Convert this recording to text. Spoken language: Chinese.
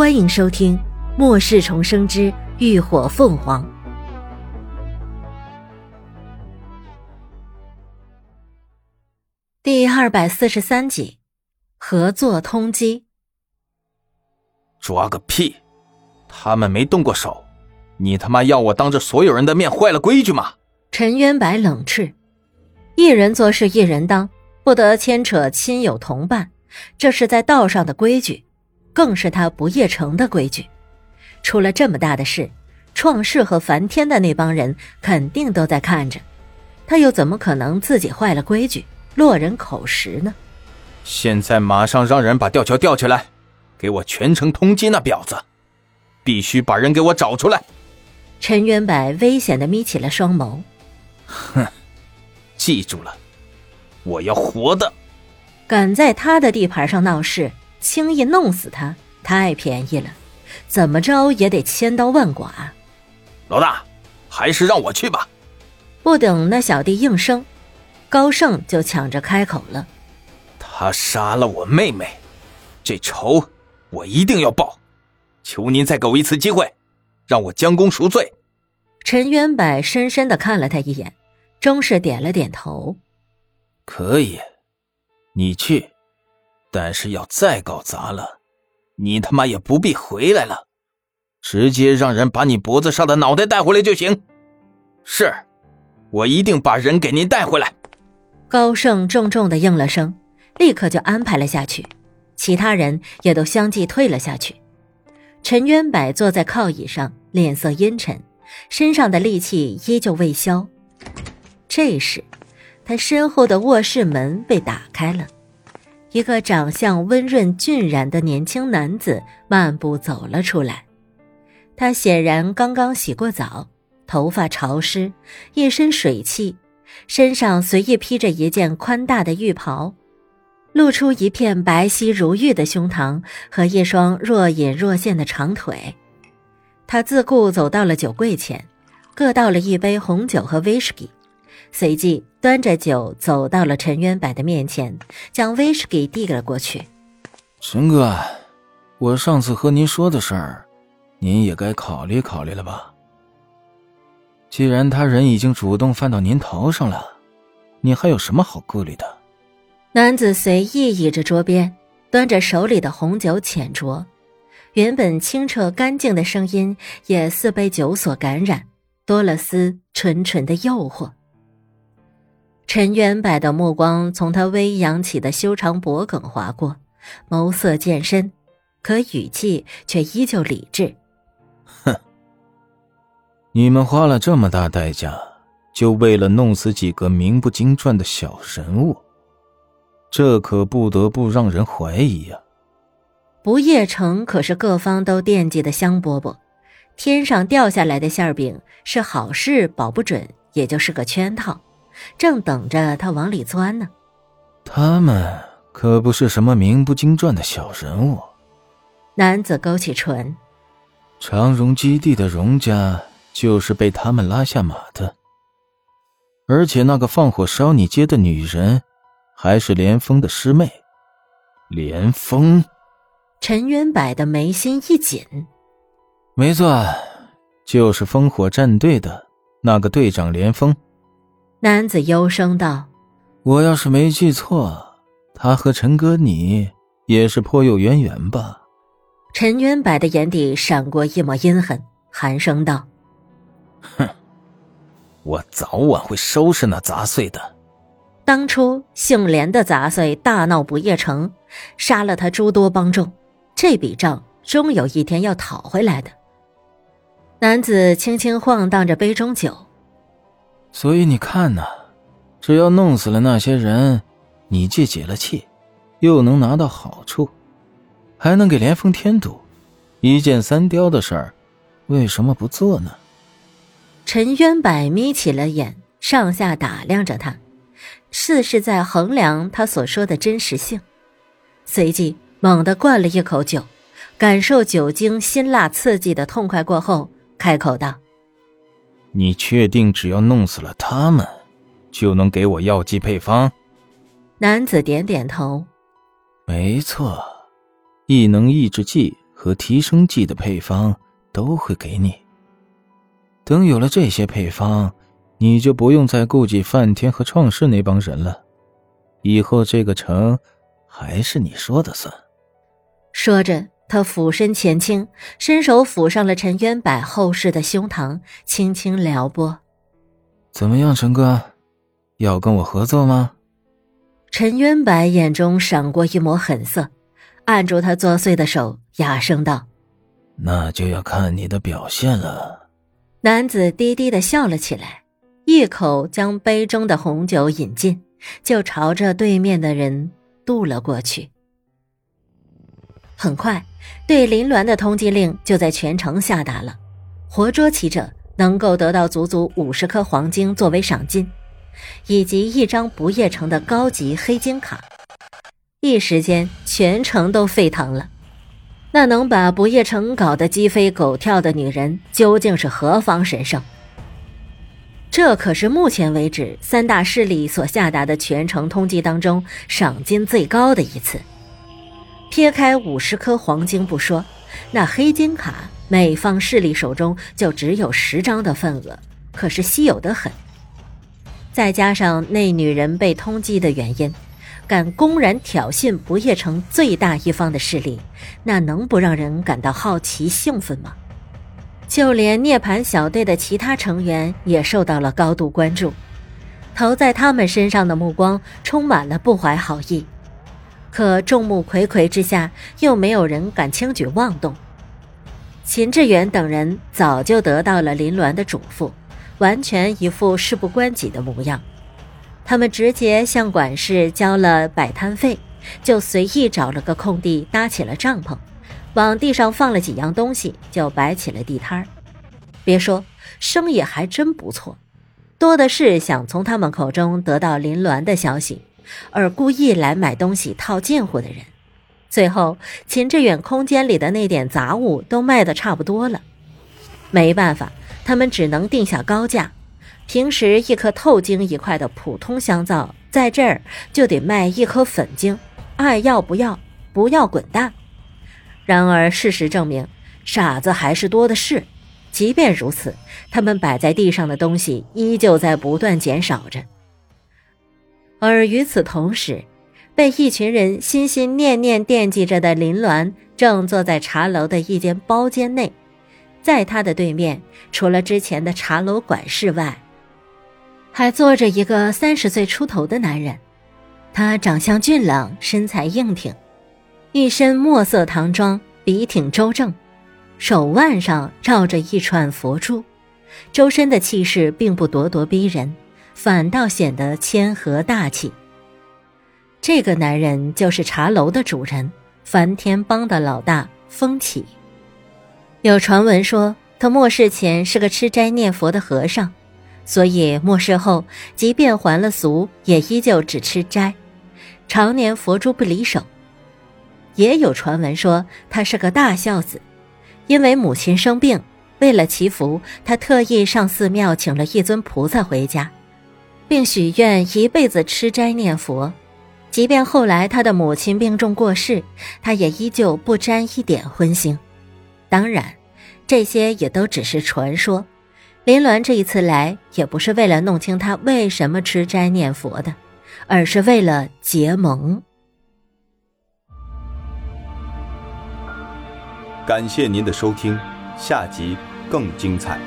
欢迎收听《末世重生之浴火凤凰》第二百四十三集，合作通缉。抓个屁！他们没动过手，你他妈要我当着所有人的面坏了规矩吗？陈渊白冷斥：“一人做事一人当，不得牵扯亲友同伴，这是在道上的规矩。”更是他不夜城的规矩，出了这么大的事，创世和梵天的那帮人肯定都在看着，他又怎么可能自己坏了规矩，落人口实呢？现在马上让人把吊桥吊起来，给我全城通缉那婊子，必须把人给我找出来。陈元柏危险的眯起了双眸，哼，记住了，我要活的。敢在他的地盘上闹事！轻易弄死他太便宜了，怎么着也得千刀万剐。老大，还是让我去吧。不等那小弟应声，高盛就抢着开口了：“他杀了我妹妹，这仇我一定要报。求您再给我一次机会，让我将功赎罪。”陈元柏深深的看了他一眼，终是点了点头：“可以，你去。”但是要再搞砸了，你他妈也不必回来了，直接让人把你脖子上的脑袋带回来就行。是，我一定把人给您带回来。高盛重重的应了声，立刻就安排了下去，其他人也都相继退了下去。陈渊柏坐在靠椅上，脸色阴沉，身上的戾气依旧未消。这时，他身后的卧室门被打开了。一个长相温润俊然的年轻男子漫步走了出来，他显然刚刚洗过澡，头发潮湿，一身水汽，身上随意披着一件宽大的浴袍，露出一片白皙如玉的胸膛和一双若隐若现的长腿。他自顾走到了酒柜前，各倒了一杯红酒和威士忌。随即端着酒走到了陈渊柏的面前，将威士忌递了过去。陈哥，我上次和您说的事儿，您也该考虑考虑了吧？既然他人已经主动犯到您头上了，你还有什么好顾虑的？男子随意倚着桌边，端着手里的红酒浅酌，原本清澈干净的声音也似被酒所感染，多了丝纯纯的诱惑。陈元柏的目光从他微扬起的修长脖颈划过，眸色渐深，可语气却依旧理智。哼，你们花了这么大代价，就为了弄死几个名不经传的小人物，这可不得不让人怀疑呀。不夜城可是各方都惦记的香饽饽，天上掉下来的馅饼是好事，保不准也就是个圈套。正等着他往里钻呢。他们可不是什么名不经传的小人物。男子勾起唇。长荣基地的荣家就是被他们拉下马的。而且那个放火烧你街的女人，还是连峰的师妹。连峰。陈元柏的眉心一紧。没错，就是烽火战队的那个队长连峰。男子幽声道：“我要是没记错，他和陈哥你也是颇有渊源吧？”陈渊白的眼底闪过一抹阴狠，寒声道：“哼，我早晚会收拾那杂碎的。当初姓连的杂碎大闹不夜城，杀了他诸多帮众，这笔账终有一天要讨回来的。”男子轻轻晃荡着杯中酒。所以你看呐，只要弄死了那些人，你既解了气，又能拿到好处，还能给连峰添堵，一箭三雕的事儿，为什么不做呢？陈渊百眯起了眼，上下打量着他，似是在衡量他所说的真实性。随即猛地灌了一口酒，感受酒精辛辣刺激的痛快过后，开口道。你确定只要弄死了他们，就能给我药剂配方？男子点点头。没错，异能抑制剂和提升剂的配方都会给你。等有了这些配方，你就不用再顾忌梵天和创世那帮人了。以后这个城还是你说的算。说着，他俯身前倾，伸手抚上了陈渊柏厚实的胸膛，轻轻撩拨。怎么样，陈哥，要跟我合作吗？陈渊柏眼中闪过一抹狠色，按住他作祟的手，哑声道：“那就要看你的表现了。”男子低低的笑了起来，一口将杯中的红酒饮尽，就朝着对面的人渡了过去。很快，对林鸾的通缉令就在全城下达了，活捉其者能够得到足足五十颗黄金作为赏金，以及一张不夜城的高级黑金卡。一时间，全城都沸腾了。那能把不夜城搞得鸡飞狗跳的女人，究竟是何方神圣？这可是目前为止三大势力所下达的全城通缉当中赏金最高的一次。撇开五十颗黄金不说，那黑金卡每方势力手中就只有十张的份额，可是稀有的很。再加上那女人被通缉的原因。敢公然挑衅不夜城最大一方的势力，那能不让人感到好奇兴奋吗？就连涅槃小队的其他成员也受到了高度关注，投在他们身上的目光充满了不怀好意。可众目睽睽之下，又没有人敢轻举妄动。秦志远等人早就得到了林鸾的嘱咐，完全一副事不关己的模样。他们直接向管事交了摆摊费，就随意找了个空地搭起了帐篷，往地上放了几样东西，就摆起了地摊儿。别说，生意还真不错，多的是想从他们口中得到林鸾的消息，而故意来买东西套近乎的人。最后，秦志远空间里的那点杂物都卖得差不多了，没办法，他们只能定下高价。平时一颗透晶一块的普通香皂，在这儿就得卖一颗粉晶，爱要不要，不要滚蛋。然而事实证明，傻子还是多的是。即便如此，他们摆在地上的东西依旧在不断减少着。而与此同时，被一群人心心念念惦记着的林鸾，正坐在茶楼的一间包间内，在他的对面，除了之前的茶楼管事外，还坐着一个三十岁出头的男人，他长相俊朗，身材硬挺，一身墨色唐装，笔挺周正，手腕上罩着一串佛珠，周身的气势并不咄咄逼人，反倒显得谦和大气。这个男人就是茶楼的主人，梵天帮的老大风起。有传闻说，他末世前是个吃斋念佛的和尚。所以末世后，即便还了俗，也依旧只吃斋，常年佛珠不离手。也有传闻说他是个大孝子，因为母亲生病，为了祈福，他特意上寺庙请了一尊菩萨回家，并许愿一辈子吃斋念佛。即便后来他的母亲病重过世，他也依旧不沾一点荤腥。当然，这些也都只是传说。林鸾这一次来，也不是为了弄清他为什么吃斋念佛的，而是为了结盟。感谢您的收听，下集更精彩。